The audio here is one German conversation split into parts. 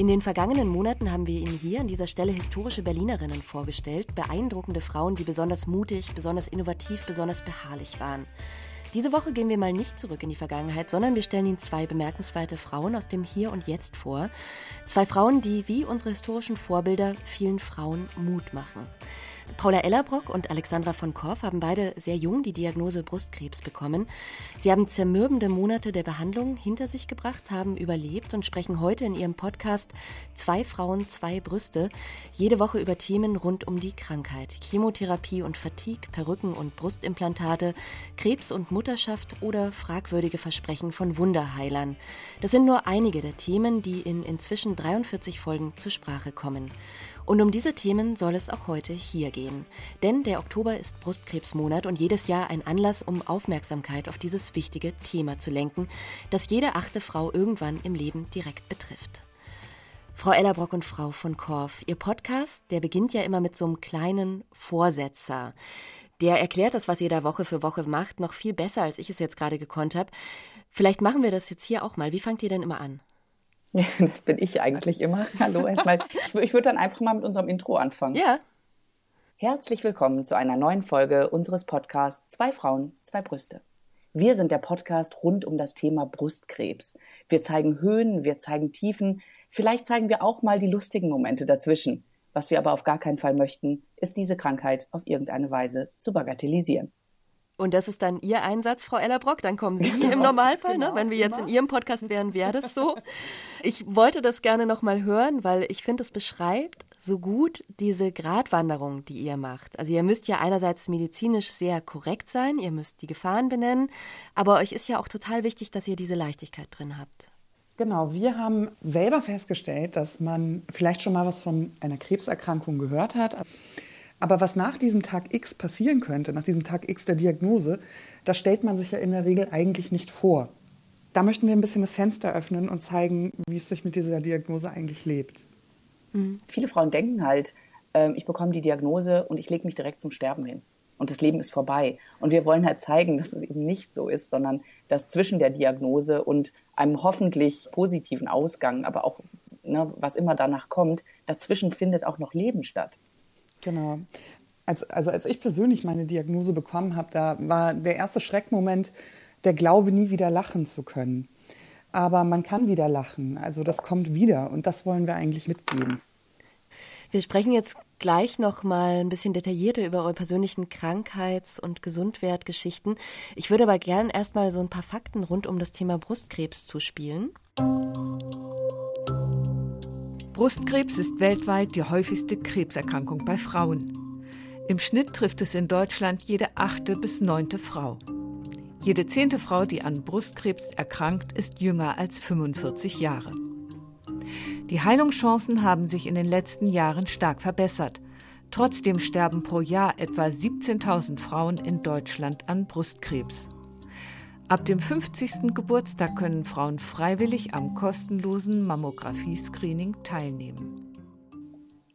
In den vergangenen Monaten haben wir Ihnen hier an dieser Stelle historische Berlinerinnen vorgestellt, beeindruckende Frauen, die besonders mutig, besonders innovativ, besonders beharrlich waren. Diese Woche gehen wir mal nicht zurück in die Vergangenheit, sondern wir stellen Ihnen zwei bemerkenswerte Frauen aus dem Hier und Jetzt vor. Zwei Frauen, die wie unsere historischen Vorbilder vielen Frauen Mut machen. Paula Ellerbrock und Alexandra von Korff haben beide sehr jung die Diagnose Brustkrebs bekommen. Sie haben zermürbende Monate der Behandlung hinter sich gebracht, haben überlebt und sprechen heute in ihrem Podcast Zwei Frauen, zwei Brüste jede Woche über Themen rund um die Krankheit. Chemotherapie und Fatigue, Perücken und Brustimplantate, Krebs und Mutterschaft oder fragwürdige Versprechen von Wunderheilern. Das sind nur einige der Themen, die in inzwischen 43 Folgen zur Sprache kommen. Und um diese Themen soll es auch heute hier gehen. Denn der Oktober ist Brustkrebsmonat und jedes Jahr ein Anlass, um Aufmerksamkeit auf dieses wichtige Thema zu lenken, das jede achte Frau irgendwann im Leben direkt betrifft. Frau Ellerbrock und Frau von Korff, Ihr Podcast, der beginnt ja immer mit so einem kleinen Vorsetzer. Der erklärt das, was ihr da Woche für Woche macht, noch viel besser, als ich es jetzt gerade gekonnt habe. Vielleicht machen wir das jetzt hier auch mal. Wie fangt ihr denn immer an? Das bin ich eigentlich immer. Hallo erstmal. Ich würde dann einfach mal mit unserem Intro anfangen. Ja. Herzlich willkommen zu einer neuen Folge unseres Podcasts Zwei Frauen, zwei Brüste. Wir sind der Podcast rund um das Thema Brustkrebs. Wir zeigen Höhen, wir zeigen Tiefen, vielleicht zeigen wir auch mal die lustigen Momente dazwischen. Was wir aber auf gar keinen Fall möchten, ist diese Krankheit auf irgendeine Weise zu bagatellisieren. Und das ist dann Ihr Einsatz, Frau Ellerbrock. Dann kommen Sie genau, im Normalfall. Ne? genau, ne? Wenn wir jetzt immer. in Ihrem Podcast wären, wäre das so. Ich wollte das gerne nochmal hören, weil ich finde, es beschreibt so gut diese Gratwanderung, die ihr macht. Also ihr müsst ja einerseits medizinisch sehr korrekt sein, ihr müsst die Gefahren benennen, aber euch ist ja auch total wichtig, dass ihr diese Leichtigkeit drin habt. Genau, wir haben selber festgestellt, dass man vielleicht schon mal was von einer Krebserkrankung gehört hat. Aber was nach diesem Tag X passieren könnte, nach diesem Tag X der Diagnose, das stellt man sich ja in der Regel eigentlich nicht vor. Da möchten wir ein bisschen das Fenster öffnen und zeigen, wie es sich mit dieser Diagnose eigentlich lebt. Mhm. Viele Frauen denken halt, äh, ich bekomme die Diagnose und ich lege mich direkt zum Sterben hin. Und das Leben ist vorbei. Und wir wollen halt zeigen, dass es eben nicht so ist, sondern dass zwischen der Diagnose und einem hoffentlich positiven Ausgang, aber auch ne, was immer danach kommt, dazwischen findet auch noch Leben statt. Genau. Als, also als ich persönlich meine Diagnose bekommen habe, da war der erste Schreckmoment der Glaube, nie wieder lachen zu können. Aber man kann wieder lachen. Also das kommt wieder und das wollen wir eigentlich mitgeben. Wir sprechen jetzt gleich noch mal ein bisschen detaillierter über eure persönlichen Krankheits- und Gesundwertgeschichten. Ich würde aber gern erst mal so ein paar Fakten rund um das Thema Brustkrebs zuspielen. Brustkrebs ist weltweit die häufigste Krebserkrankung bei Frauen. Im Schnitt trifft es in Deutschland jede achte bis neunte Frau. Jede zehnte Frau, die an Brustkrebs erkrankt, ist jünger als 45 Jahre. Die Heilungschancen haben sich in den letzten Jahren stark verbessert. Trotzdem sterben pro Jahr etwa 17.000 Frauen in Deutschland an Brustkrebs. Ab dem 50. Geburtstag können Frauen freiwillig am kostenlosen Mammographie-Screening teilnehmen.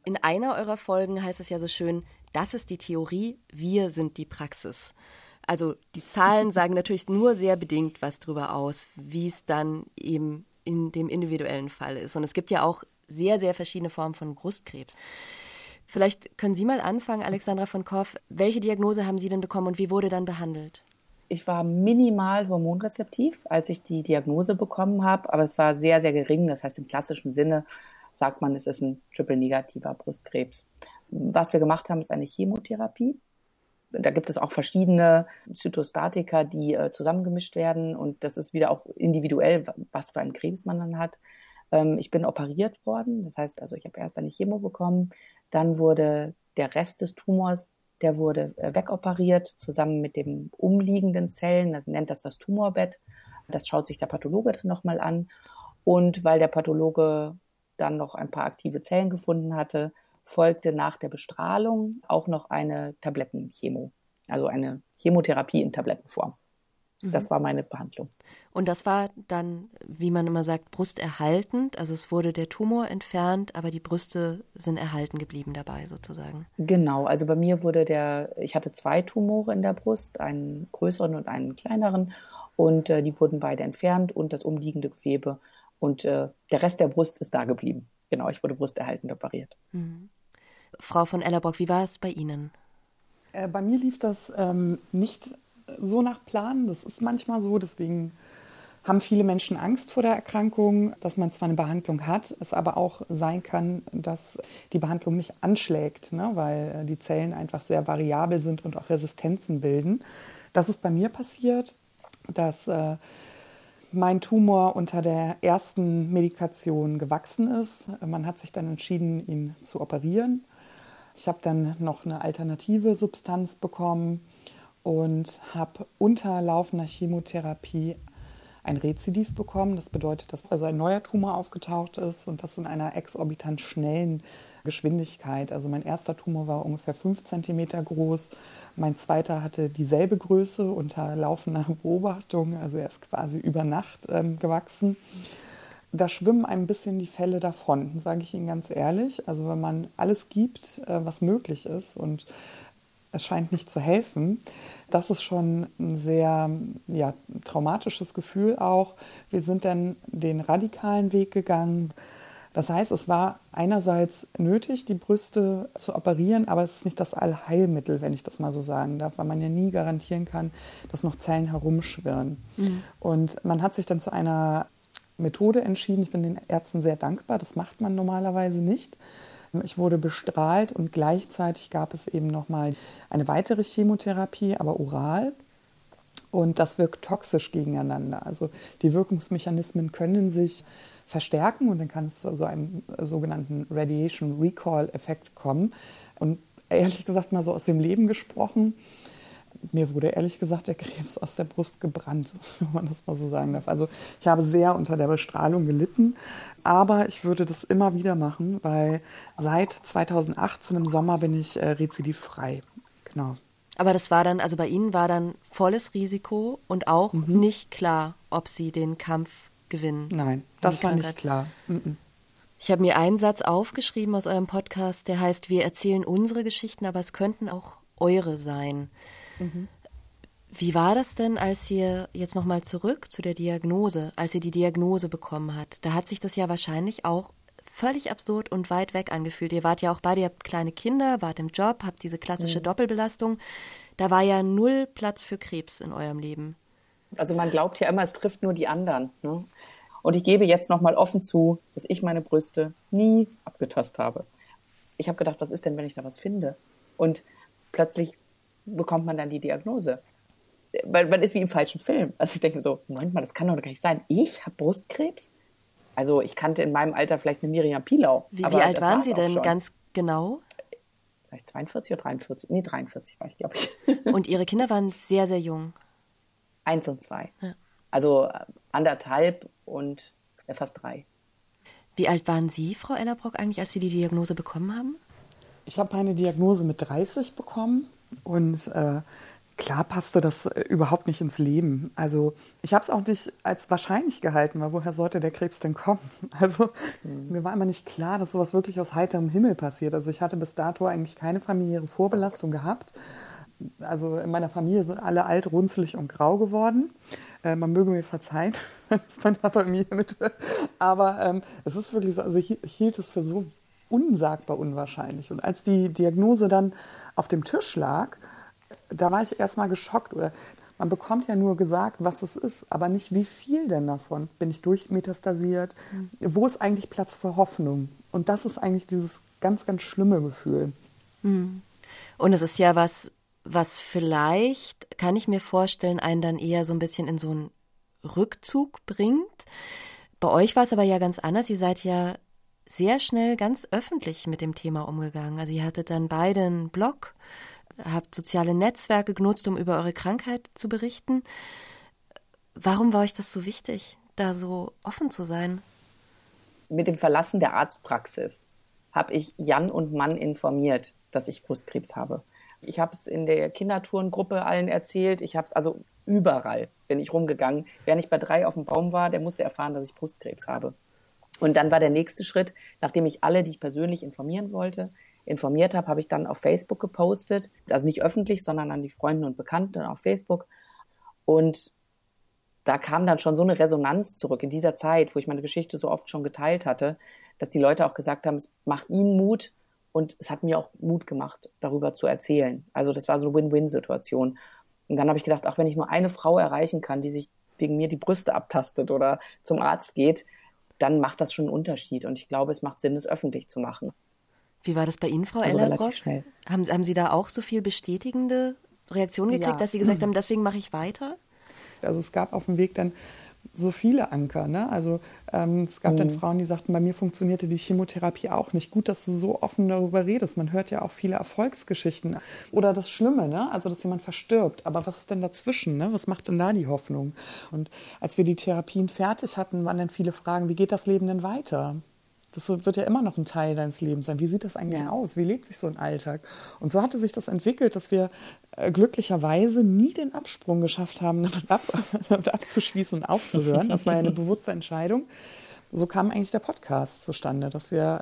In einer eurer Folgen heißt es ja so schön, das ist die Theorie, wir sind die Praxis. Also die Zahlen sagen natürlich nur sehr bedingt was darüber aus, wie es dann eben in dem individuellen Fall ist. Und es gibt ja auch sehr, sehr verschiedene Formen von Brustkrebs. Vielleicht können Sie mal anfangen, Alexandra von Korff. Welche Diagnose haben Sie denn bekommen und wie wurde dann behandelt? Ich war minimal hormonrezeptiv, als ich die Diagnose bekommen habe, aber es war sehr, sehr gering. Das heißt, im klassischen Sinne sagt man, es ist ein triple-negativer Brustkrebs. Was wir gemacht haben, ist eine Chemotherapie. Da gibt es auch verschiedene Zytostatika, die äh, zusammengemischt werden und das ist wieder auch individuell, was für einen Krebs man dann hat. Ähm, ich bin operiert worden, das heißt also, ich habe erst eine Chemo bekommen, dann wurde der Rest des Tumors der wurde äh, wegoperiert zusammen mit den umliegenden Zellen. Das nennt das das Tumorbett. Das schaut sich der Pathologe dann nochmal an. Und weil der Pathologe dann noch ein paar aktive Zellen gefunden hatte, folgte nach der Bestrahlung auch noch eine Tablettenchemo, also eine Chemotherapie in Tablettenform. Das mhm. war meine Behandlung. Und das war dann, wie man immer sagt, brusterhaltend. Also es wurde der Tumor entfernt, aber die Brüste sind erhalten geblieben dabei sozusagen. Genau, also bei mir wurde der, ich hatte zwei Tumore in der Brust, einen größeren und einen kleineren. Und äh, die wurden beide entfernt und das umliegende Gewebe Und äh, der Rest der Brust ist da geblieben. Genau, ich wurde brusterhaltend operiert. Mhm. Frau von Ellerbock, wie war es bei Ihnen? Äh, bei mir lief das ähm, nicht so nach Plan. Das ist manchmal so, deswegen haben viele Menschen Angst vor der Erkrankung, dass man zwar eine Behandlung hat, es aber auch sein kann, dass die Behandlung nicht anschlägt, ne, weil äh, die Zellen einfach sehr variabel sind und auch Resistenzen bilden. Das ist bei mir passiert, dass äh, mein Tumor unter der ersten Medikation gewachsen ist. Man hat sich dann entschieden, ihn zu operieren. Ich habe dann noch eine alternative Substanz bekommen und habe unter laufender Chemotherapie ein Rezidiv bekommen. Das bedeutet, dass also ein neuer Tumor aufgetaucht ist und das in einer exorbitant schnellen Geschwindigkeit. Also mein erster Tumor war ungefähr 5 cm groß, mein zweiter hatte dieselbe Größe unter laufender Beobachtung, also er ist quasi über Nacht ähm, gewachsen. Da schwimmen ein bisschen die Fälle davon, sage ich Ihnen ganz ehrlich. Also wenn man alles gibt, äh, was möglich ist und es scheint nicht zu helfen. Das ist schon ein sehr ja, traumatisches Gefühl auch. Wir sind dann den radikalen Weg gegangen. Das heißt, es war einerseits nötig, die Brüste zu operieren, aber es ist nicht das Allheilmittel, wenn ich das mal so sagen darf, weil man ja nie garantieren kann, dass noch Zellen herumschwirren. Mhm. Und man hat sich dann zu einer Methode entschieden. Ich bin den Ärzten sehr dankbar. Das macht man normalerweise nicht. Ich wurde bestrahlt und gleichzeitig gab es eben nochmal eine weitere Chemotherapie, aber oral. Und das wirkt toxisch gegeneinander. Also die Wirkungsmechanismen können sich verstärken und dann kann es zu so einem sogenannten Radiation Recall Effekt kommen. Und ehrlich gesagt mal so aus dem Leben gesprochen, mir wurde ehrlich gesagt der Krebs aus der Brust gebrannt, wenn man das mal so sagen darf. Also ich habe sehr unter der Bestrahlung gelitten, aber ich würde das immer wieder machen, weil seit 2018 im Sommer bin ich äh, rezidivfrei. Genau. Aber das war dann, also bei Ihnen war dann volles Risiko und auch mhm. nicht klar, ob Sie den Kampf gewinnen. Nein, das war nicht klar. Mhm. Ich habe mir einen Satz aufgeschrieben aus eurem Podcast, der heißt, wir erzählen unsere Geschichten, aber es könnten auch eure sein. Mhm. Wie war das denn, als ihr jetzt nochmal zurück zu der Diagnose, als ihr die Diagnose bekommen habt? Da hat sich das ja wahrscheinlich auch völlig absurd und weit weg angefühlt. Ihr wart ja auch beide, ihr habt kleine Kinder, wart im Job, habt diese klassische mhm. Doppelbelastung. Da war ja null Platz für Krebs in eurem Leben. Also man glaubt ja immer, es trifft nur die anderen. Ne? Und ich gebe jetzt nochmal offen zu, dass ich meine Brüste nie abgetastet habe. Ich habe gedacht, was ist denn, wenn ich da was finde? Und plötzlich bekommt man dann die Diagnose. Weil man ist wie im falschen Film. Also ich denke so, Moment mal, das kann doch gar nicht sein. Ich habe Brustkrebs? Also ich kannte in meinem Alter vielleicht eine Miriam Pilau. Wie, wie alt waren Sie denn schon. ganz genau? Vielleicht 42 oder 43? Nee, 43 war ich, glaube ich. Und Ihre Kinder waren sehr, sehr jung? Eins und zwei. Ja. Also äh, anderthalb und äh, fast drei. Wie alt waren Sie, Frau Ellerbrock, eigentlich, als Sie die Diagnose bekommen haben? Ich habe meine Diagnose mit 30 bekommen und äh, klar passte das äh, überhaupt nicht ins Leben. Also ich habe es auch nicht als wahrscheinlich gehalten, weil woher sollte der Krebs denn kommen? Also mhm. mir war immer nicht klar, dass sowas wirklich aus heiterem Himmel passiert. Also ich hatte bis dato eigentlich keine familiäre Vorbelastung gehabt. Also in meiner Familie sind alle alt, runzelig und grau geworden. Äh, man möge mir verzeihen, das ist meine Familie mit. Aber ähm, es ist wirklich so, also ich, ich hielt es für so unsagbar unwahrscheinlich. Und als die Diagnose dann auf dem Tisch lag, da war ich erstmal geschockt. Oder man bekommt ja nur gesagt, was es ist, aber nicht wie viel denn davon. Bin ich durchmetastasiert? Mhm. Wo ist eigentlich Platz für Hoffnung? Und das ist eigentlich dieses ganz, ganz schlimme Gefühl. Mhm. Und es ist ja was, was vielleicht, kann ich mir vorstellen, einen dann eher so ein bisschen in so einen Rückzug bringt. Bei euch war es aber ja ganz anders. Ihr seid ja sehr schnell ganz öffentlich mit dem Thema umgegangen. Also ihr hattet dann beide einen Blog, habt soziale Netzwerke genutzt, um über eure Krankheit zu berichten. Warum war euch das so wichtig, da so offen zu sein? Mit dem Verlassen der Arztpraxis habe ich Jan und Mann informiert, dass ich Brustkrebs habe. Ich habe es in der Kindertourengruppe allen erzählt. Ich habe es also überall bin ich rumgegangen. Wer nicht bei drei auf dem Baum war, der musste erfahren, dass ich Brustkrebs habe. Und dann war der nächste Schritt, nachdem ich alle, die ich persönlich informieren wollte, informiert habe, habe ich dann auf Facebook gepostet. Also nicht öffentlich, sondern an die Freunde und Bekannten auf Facebook. Und da kam dann schon so eine Resonanz zurück in dieser Zeit, wo ich meine Geschichte so oft schon geteilt hatte, dass die Leute auch gesagt haben, es macht ihnen Mut und es hat mir auch Mut gemacht, darüber zu erzählen. Also das war so eine Win-Win-Situation. Und dann habe ich gedacht, auch wenn ich nur eine Frau erreichen kann, die sich wegen mir die Brüste abtastet oder zum Arzt geht, dann macht das schon einen Unterschied. Und ich glaube, es macht Sinn, es öffentlich zu machen. Wie war das bei Ihnen, Frau also Ellerbrock? Haben, haben Sie da auch so viel bestätigende Reaktionen gekriegt, ja. dass Sie gesagt haben, deswegen mache ich weiter? Also es gab auf dem Weg dann so viele Anker. Ne? Also ähm, es gab mhm. dann Frauen, die sagten, bei mir funktionierte die Chemotherapie auch nicht. Gut, dass du so offen darüber redest. Man hört ja auch viele Erfolgsgeschichten. Oder das Schlimme, ne? also dass jemand verstirbt. Aber was ist denn dazwischen? Ne? Was macht denn da die Hoffnung? Und als wir die Therapien fertig hatten, waren dann viele Fragen, wie geht das Leben denn weiter? Das wird ja immer noch ein Teil deines Lebens sein. Wie sieht das eigentlich ja. aus? Wie lebt sich so ein Alltag? Und so hatte sich das entwickelt, dass wir äh, glücklicherweise nie den Absprung geschafft haben, damit, ab, damit abzuschließen und aufzuhören. Das war ja eine bewusste Entscheidung. So kam eigentlich der Podcast zustande, dass wir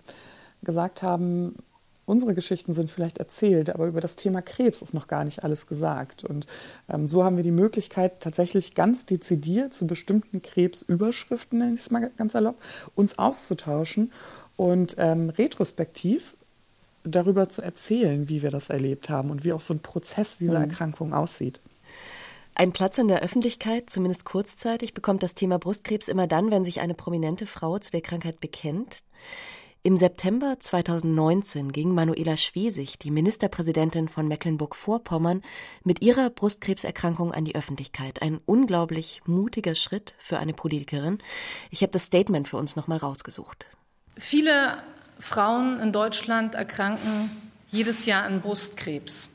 gesagt haben, unsere Geschichten sind vielleicht erzählt, aber über das Thema Krebs ist noch gar nicht alles gesagt. Und ähm, so haben wir die Möglichkeit, tatsächlich ganz dezidiert zu bestimmten Krebsüberschriften, nenne ich es mal ganz erlaubt, uns auszutauschen und ähm, retrospektiv darüber zu erzählen, wie wir das erlebt haben und wie auch so ein Prozess dieser mhm. Erkrankung aussieht. Ein Platz in der Öffentlichkeit, zumindest kurzzeitig, bekommt das Thema Brustkrebs immer dann, wenn sich eine prominente Frau zu der Krankheit bekennt. Im September 2019 ging Manuela Schwesig, die Ministerpräsidentin von Mecklenburg-Vorpommern, mit ihrer Brustkrebserkrankung an die Öffentlichkeit. Ein unglaublich mutiger Schritt für eine Politikerin. Ich habe das Statement für uns nochmal rausgesucht. Viele Frauen in Deutschland erkranken jedes Jahr an Brustkrebs.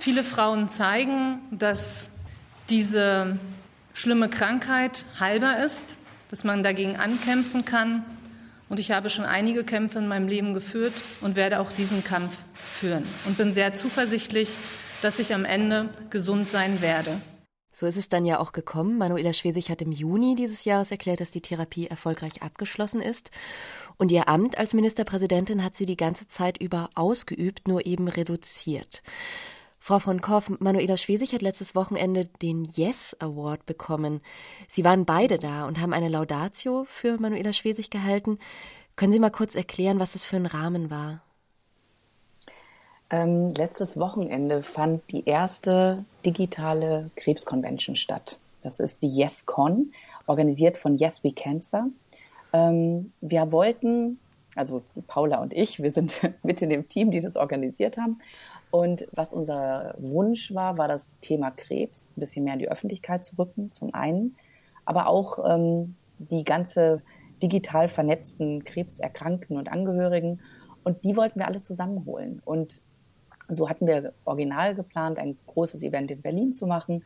Viele Frauen zeigen, dass diese schlimme Krankheit heilbar ist, dass man dagegen ankämpfen kann und ich habe schon einige Kämpfe in meinem Leben geführt und werde auch diesen Kampf führen. Und bin sehr zuversichtlich, dass ich am Ende gesund sein werde. So ist es dann ja auch gekommen. Manuela Schwesig hat im Juni dieses Jahres erklärt, dass die Therapie erfolgreich abgeschlossen ist. Und ihr Amt als Ministerpräsidentin hat sie die ganze Zeit über ausgeübt, nur eben reduziert. Frau von Korff, Manuela Schwesig hat letztes Wochenende den Yes Award bekommen. Sie waren beide da und haben eine Laudatio für Manuela Schwesig gehalten. Können Sie mal kurz erklären, was das für ein Rahmen war? Ähm, letztes Wochenende fand die erste digitale Krebsconvention statt. Das ist die YesCon, organisiert von Yes We Cancer. Ähm, wir wollten, also Paula und ich, wir sind mit in dem Team, die das organisiert haben, und was unser Wunsch war, war das Thema Krebs ein bisschen mehr in die Öffentlichkeit zu rücken, zum einen, aber auch ähm, die ganze digital vernetzten Krebserkrankten und Angehörigen. Und die wollten wir alle zusammenholen. Und so hatten wir original geplant, ein großes Event in Berlin zu machen,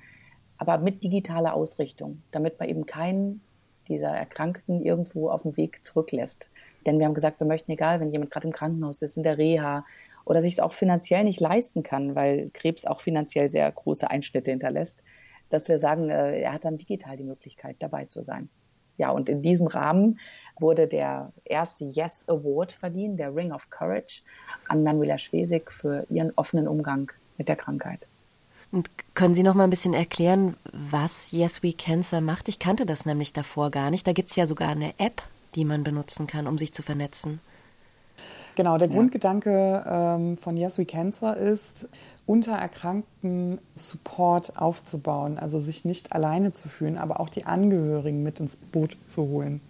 aber mit digitaler Ausrichtung, damit man eben keinen dieser Erkrankten irgendwo auf dem Weg zurücklässt. Denn wir haben gesagt, wir möchten, egal, wenn jemand gerade im Krankenhaus ist, in der Reha, oder sich es auch finanziell nicht leisten kann, weil Krebs auch finanziell sehr große Einschnitte hinterlässt, dass wir sagen, äh, er hat dann digital die Möglichkeit, dabei zu sein. Ja, und in diesem Rahmen wurde der erste Yes Award verliehen, der Ring of Courage, an Manuela Schwesig für ihren offenen Umgang mit der Krankheit. Und können Sie noch mal ein bisschen erklären, was Yes We Cancer macht? Ich kannte das nämlich davor gar nicht. Da gibt es ja sogar eine App, die man benutzen kann, um sich zu vernetzen. Genau, der ja. Grundgedanke ähm, von Yes We Cancer ist, unter Erkrankten Support aufzubauen, also sich nicht alleine zu fühlen, aber auch die Angehörigen mit ins Boot zu holen.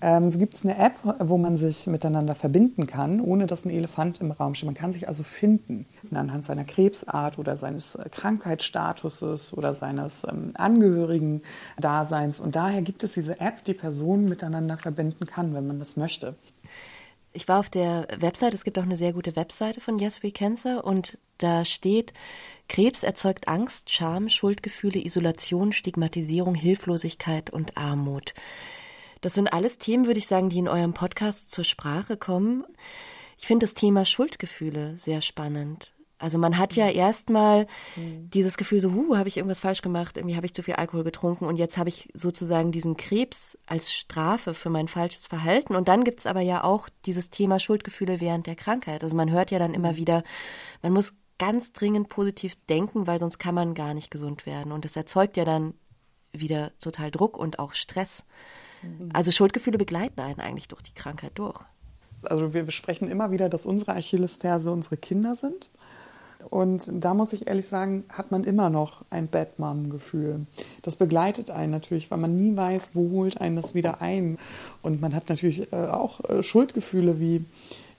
Ähm, so gibt es eine App, wo man sich miteinander verbinden kann, ohne dass ein Elefant im Raum steht. Man kann sich also finden anhand seiner Krebsart oder seines Krankheitsstatuses oder seines ähm, Angehörigen-Daseins. Und daher gibt es diese App, die Personen miteinander verbinden kann, wenn man das möchte ich war auf der Website, es gibt auch eine sehr gute Webseite von Yes We Cancer und da steht, Krebs erzeugt Angst, Scham, Schuldgefühle, Isolation, Stigmatisierung, Hilflosigkeit und Armut. Das sind alles Themen, würde ich sagen, die in eurem Podcast zur Sprache kommen. Ich finde das Thema Schuldgefühle sehr spannend. Also man hat ja mhm. erstmal mhm. dieses Gefühl so, huh, habe ich irgendwas falsch gemacht, irgendwie habe ich zu viel Alkohol getrunken und jetzt habe ich sozusagen diesen Krebs als Strafe für mein falsches Verhalten. Und dann gibt es aber ja auch dieses Thema Schuldgefühle während der Krankheit. Also man hört ja dann immer mhm. wieder, man muss ganz dringend positiv denken, weil sonst kann man gar nicht gesund werden. Und das erzeugt ja dann wieder total Druck und auch Stress. Mhm. Also Schuldgefühle begleiten einen eigentlich durch die Krankheit durch. Also wir besprechen immer wieder, dass unsere Achillesferse unsere Kinder sind. Und da muss ich ehrlich sagen, hat man immer noch ein Bad Mom-Gefühl. Das begleitet einen natürlich, weil man nie weiß, wo holt einen das wieder ein. Und man hat natürlich äh, auch äh, Schuldgefühle wie,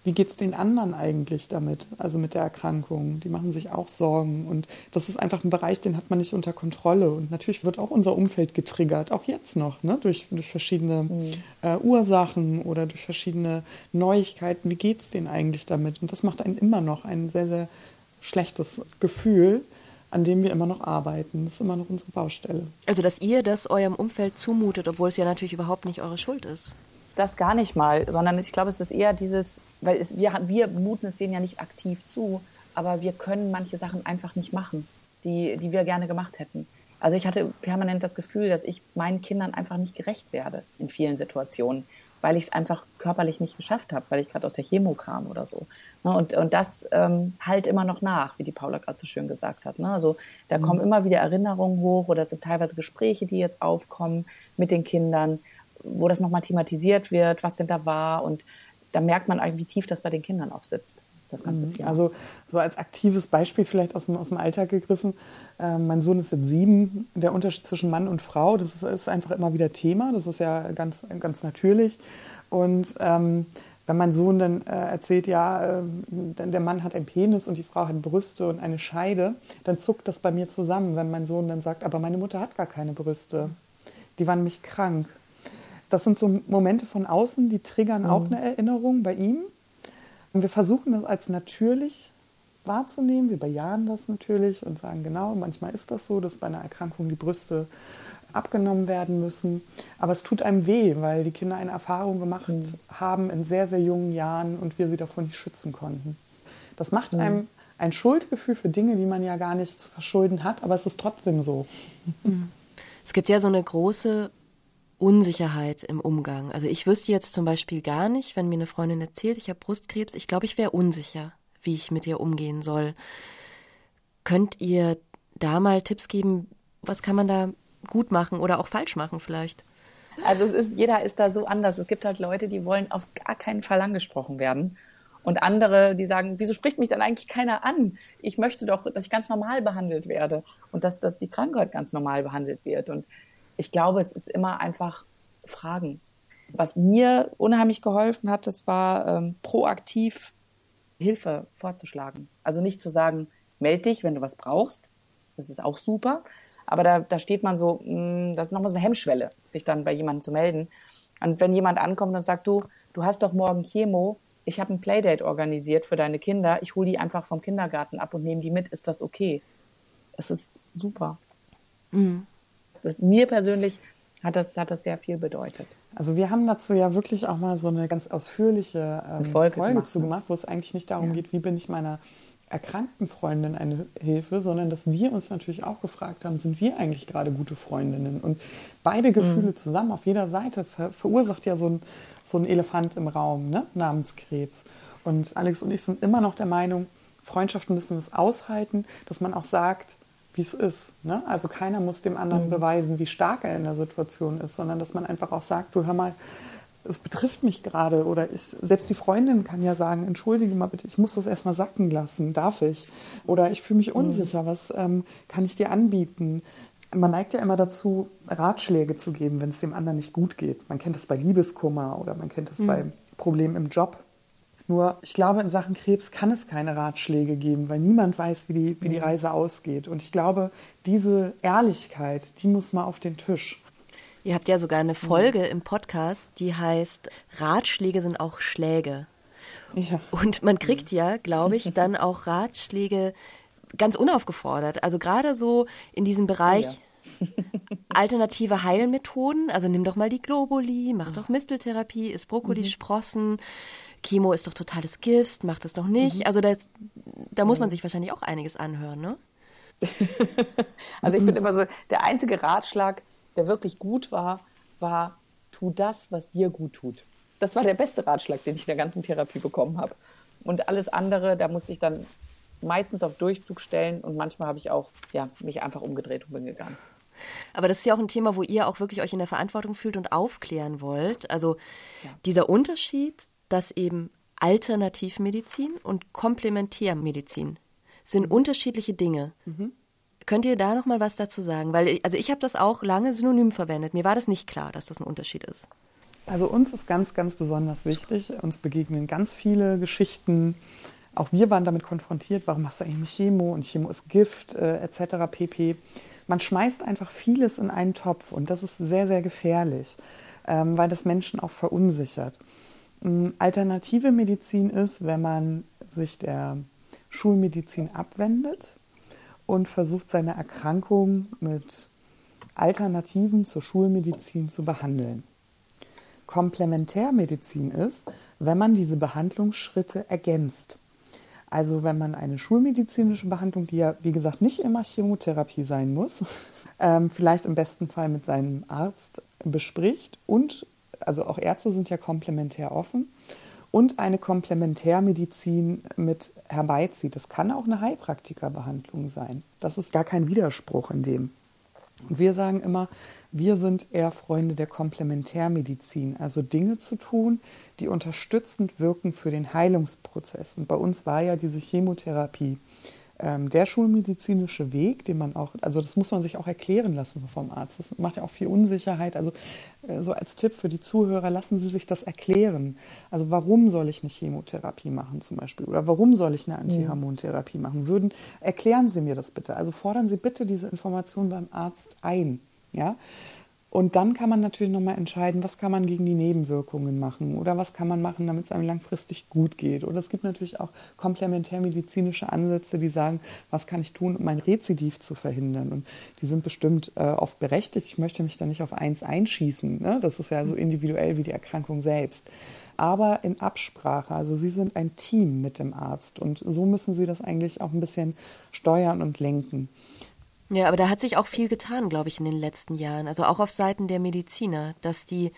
wie geht es den anderen eigentlich damit, also mit der Erkrankung? Die machen sich auch Sorgen. Und das ist einfach ein Bereich, den hat man nicht unter Kontrolle. Und natürlich wird auch unser Umfeld getriggert, auch jetzt noch, ne? durch, durch verschiedene mhm. äh, Ursachen oder durch verschiedene Neuigkeiten. Wie geht es denen eigentlich damit? Und das macht einen immer noch ein sehr, sehr schlechtes Gefühl, an dem wir immer noch arbeiten. Das ist immer noch unsere Baustelle. Also, dass ihr das eurem Umfeld zumutet, obwohl es ja natürlich überhaupt nicht eure Schuld ist. Das gar nicht mal, sondern ich glaube, es ist eher dieses, weil es, wir, wir muten es denen ja nicht aktiv zu, aber wir können manche Sachen einfach nicht machen, die, die wir gerne gemacht hätten. Also ich hatte permanent das Gefühl, dass ich meinen Kindern einfach nicht gerecht werde in vielen Situationen weil ich es einfach körperlich nicht geschafft habe, weil ich gerade aus der Chemo kam oder so. Ne, und, und das ähm, halt immer noch nach, wie die Paula gerade so schön gesagt hat. Ne? Also da mhm. kommen immer wieder Erinnerungen hoch oder es sind teilweise Gespräche, die jetzt aufkommen mit den Kindern, wo das nochmal thematisiert wird, was denn da war. Und da merkt man eigentlich, wie tief das bei den Kindern auch sitzt das ganze mhm. Thema. Also so als aktives Beispiel vielleicht aus dem, aus dem Alltag gegriffen. Äh, mein Sohn ist jetzt sieben. Der Unterschied zwischen Mann und Frau, das ist, ist einfach immer wieder Thema. Das ist ja ganz, ganz natürlich. Und ähm, wenn mein Sohn dann äh, erzählt, ja, äh, der Mann hat einen Penis und die Frau hat Brüste und eine Scheide, dann zuckt das bei mir zusammen, wenn mein Sohn dann sagt, aber meine Mutter hat gar keine Brüste. Die waren mich krank. Das sind so Momente von außen, die triggern mhm. auch eine Erinnerung bei ihm. Und wir versuchen das als natürlich wahrzunehmen. Wir bejahen das natürlich und sagen, genau, manchmal ist das so, dass bei einer Erkrankung die Brüste abgenommen werden müssen. Aber es tut einem weh, weil die Kinder eine Erfahrung gemacht mhm. haben in sehr, sehr jungen Jahren und wir sie davon nicht schützen konnten. Das macht mhm. einem ein Schuldgefühl für Dinge, die man ja gar nicht zu verschulden hat, aber es ist trotzdem so. Mhm. Es gibt ja so eine große Unsicherheit im Umgang. Also ich wüsste jetzt zum Beispiel gar nicht, wenn mir eine Freundin erzählt, ich habe Brustkrebs, ich glaube, ich wäre unsicher, wie ich mit ihr umgehen soll. Könnt ihr da mal Tipps geben, was kann man da gut machen oder auch falsch machen vielleicht? Also es ist, jeder ist da so anders. Es gibt halt Leute, die wollen auf gar keinen Fall angesprochen werden. Und andere, die sagen, wieso spricht mich dann eigentlich keiner an? Ich möchte doch, dass ich ganz normal behandelt werde und dass, dass die Krankheit ganz normal behandelt wird. Und ich glaube, es ist immer einfach Fragen. Was mir unheimlich geholfen hat, das war ähm, proaktiv Hilfe vorzuschlagen. Also nicht zu sagen, melde dich, wenn du was brauchst. Das ist auch super. Aber da, da steht man so, mh, hm, das ist nochmal so eine Hemmschwelle, sich dann bei jemandem zu melden. Und wenn jemand ankommt und sagt, du, du hast doch morgen Chemo, ich habe ein Playdate organisiert für deine Kinder, ich hole die einfach vom Kindergarten ab und nehme die mit, ist das okay? Das ist super. Mhm. Das, mir persönlich hat das, hat das sehr viel bedeutet. Also wir haben dazu ja wirklich auch mal so eine ganz ausführliche ähm, Folge, Folge gemacht, zu ne? gemacht, wo es eigentlich nicht darum ja. geht, wie bin ich meiner erkrankten Freundin eine Hilfe, sondern dass wir uns natürlich auch gefragt haben, sind wir eigentlich gerade gute Freundinnen? Und beide Gefühle mhm. zusammen auf jeder Seite ver verursacht ja so ein, so ein Elefant im Raum ne? namens Krebs. Und Alex und ich sind immer noch der Meinung, Freundschaften müssen es aushalten, dass man auch sagt, wie es ist. Ne? Also keiner muss dem anderen mhm. beweisen, wie stark er in der Situation ist, sondern dass man einfach auch sagt, du hör mal, es betrifft mich gerade. Oder ich, selbst die Freundin kann ja sagen, entschuldige mal bitte, ich muss das erstmal sacken lassen, darf ich? Oder ich fühle mich mhm. unsicher, was ähm, kann ich dir anbieten? Man neigt ja immer dazu, Ratschläge zu geben, wenn es dem anderen nicht gut geht. Man kennt das bei Liebeskummer oder man kennt das mhm. bei Problemen im Job. Nur ich glaube, in Sachen Krebs kann es keine Ratschläge geben, weil niemand weiß, wie die, wie die mhm. Reise ausgeht. Und ich glaube, diese Ehrlichkeit, die muss mal auf den Tisch. Ihr habt ja sogar eine Folge im Podcast, die heißt Ratschläge sind auch Schläge. Ja. Und man kriegt ja, glaube ich, dann auch Ratschläge ganz unaufgefordert. Also gerade so in diesem Bereich oh ja. alternative Heilmethoden. Also nimm doch mal die Globuli, mach doch Misteltherapie, isst Brokkoli, mhm. Sprossen. Chemo ist doch totales Gift, macht das doch nicht. Mhm. Also das, da muss man sich wahrscheinlich auch einiges anhören, ne? also ich finde immer so, der einzige Ratschlag, der wirklich gut war, war, tu das, was dir gut tut. Das war der beste Ratschlag, den ich in der ganzen Therapie bekommen habe. Und alles andere, da musste ich dann meistens auf Durchzug stellen und manchmal habe ich auch ja, mich einfach umgedreht und bin gegangen. Aber das ist ja auch ein Thema, wo ihr auch wirklich euch in der Verantwortung fühlt und aufklären wollt. Also ja. dieser Unterschied, dass eben Alternativmedizin und Komplementärmedizin sind mhm. unterschiedliche Dinge. Mhm. Könnt ihr da noch mal was dazu sagen? Weil also ich habe das auch lange synonym verwendet. Mir war das nicht klar, dass das ein Unterschied ist. Also uns ist ganz, ganz besonders wichtig. Uns begegnen ganz viele Geschichten. Auch wir waren damit konfrontiert. Warum machst du eigentlich Chemo? Und Chemo ist Gift äh, etc. pp. Man schmeißt einfach vieles in einen Topf und das ist sehr, sehr gefährlich, ähm, weil das Menschen auch verunsichert. Ähm, alternative Medizin ist, wenn man sich der Schulmedizin abwendet und versucht, seine Erkrankung mit Alternativen zur Schulmedizin zu behandeln. Komplementärmedizin ist, wenn man diese Behandlungsschritte ergänzt. Also wenn man eine schulmedizinische Behandlung, die ja wie gesagt nicht immer Chemotherapie sein muss, ähm, vielleicht im besten Fall mit seinem Arzt bespricht und also auch Ärzte sind ja komplementär offen und eine Komplementärmedizin mit herbeizieht. Das kann auch eine Heilpraktikerbehandlung sein. Das ist gar kein Widerspruch in dem. Und wir sagen immer, wir sind eher Freunde der Komplementärmedizin, also Dinge zu tun, die unterstützend wirken für den Heilungsprozess. Und bei uns war ja diese Chemotherapie ähm, der schulmedizinische Weg, den man auch, also das muss man sich auch erklären lassen vom Arzt. Das macht ja auch viel Unsicherheit. Also äh, so als Tipp für die Zuhörer, lassen Sie sich das erklären. Also warum soll ich eine Chemotherapie machen zum Beispiel? Oder warum soll ich eine Antihormontherapie machen? Würden, erklären Sie mir das bitte. Also fordern Sie bitte diese Information beim Arzt ein. Ja? Und dann kann man natürlich nochmal entscheiden, was kann man gegen die Nebenwirkungen machen oder was kann man machen, damit es einem langfristig gut geht. Oder es gibt natürlich auch komplementärmedizinische Ansätze, die sagen, was kann ich tun, um ein Rezidiv zu verhindern. Und die sind bestimmt äh, oft berechtigt. Ich möchte mich da nicht auf eins einschießen. Ne? Das ist ja so individuell wie die Erkrankung selbst. Aber in Absprache. Also Sie sind ein Team mit dem Arzt. Und so müssen Sie das eigentlich auch ein bisschen steuern und lenken. Ja, aber da hat sich auch viel getan, glaube ich, in den letzten Jahren. Also auch auf Seiten der Mediziner, dass die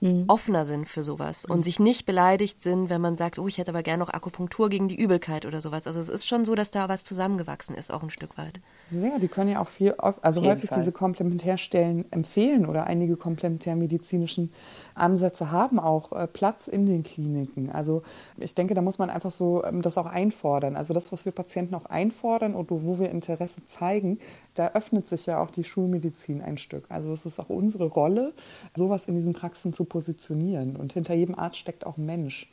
mhm. offener sind für sowas und sich nicht beleidigt sind, wenn man sagt, oh, ich hätte aber gerne noch Akupunktur gegen die Übelkeit oder sowas. Also es ist schon so, dass da was zusammengewachsen ist, auch ein Stück weit. Sehr, die können ja auch viel, also häufig Fall. diese Komplementärstellen empfehlen oder einige komplementärmedizinischen Ansätze haben auch äh, Platz in den Kliniken. Also ich denke, da muss man einfach so ähm, das auch einfordern. Also das, was wir Patienten auch einfordern und wo wir Interesse zeigen, da öffnet sich ja auch die Schulmedizin ein Stück. Also es ist auch unsere Rolle, sowas in diesen Praxen zu positionieren. Und hinter jedem Arzt steckt auch ein Mensch.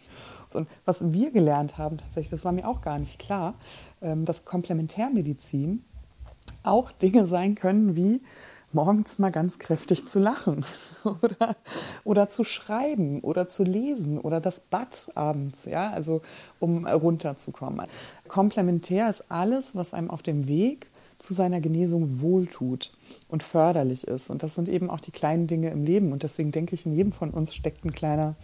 Und was wir gelernt haben, tatsächlich, das war mir auch gar nicht klar, ähm, dass Komplementärmedizin auch Dinge sein können wie morgens mal ganz kräftig zu lachen oder, oder zu schreiben oder zu lesen oder das Bad abends, ja, also um runterzukommen. Komplementär ist alles, was einem auf dem Weg zu seiner Genesung wohltut und förderlich ist. Und das sind eben auch die kleinen Dinge im Leben. Und deswegen denke ich, in jedem von uns steckt ein kleiner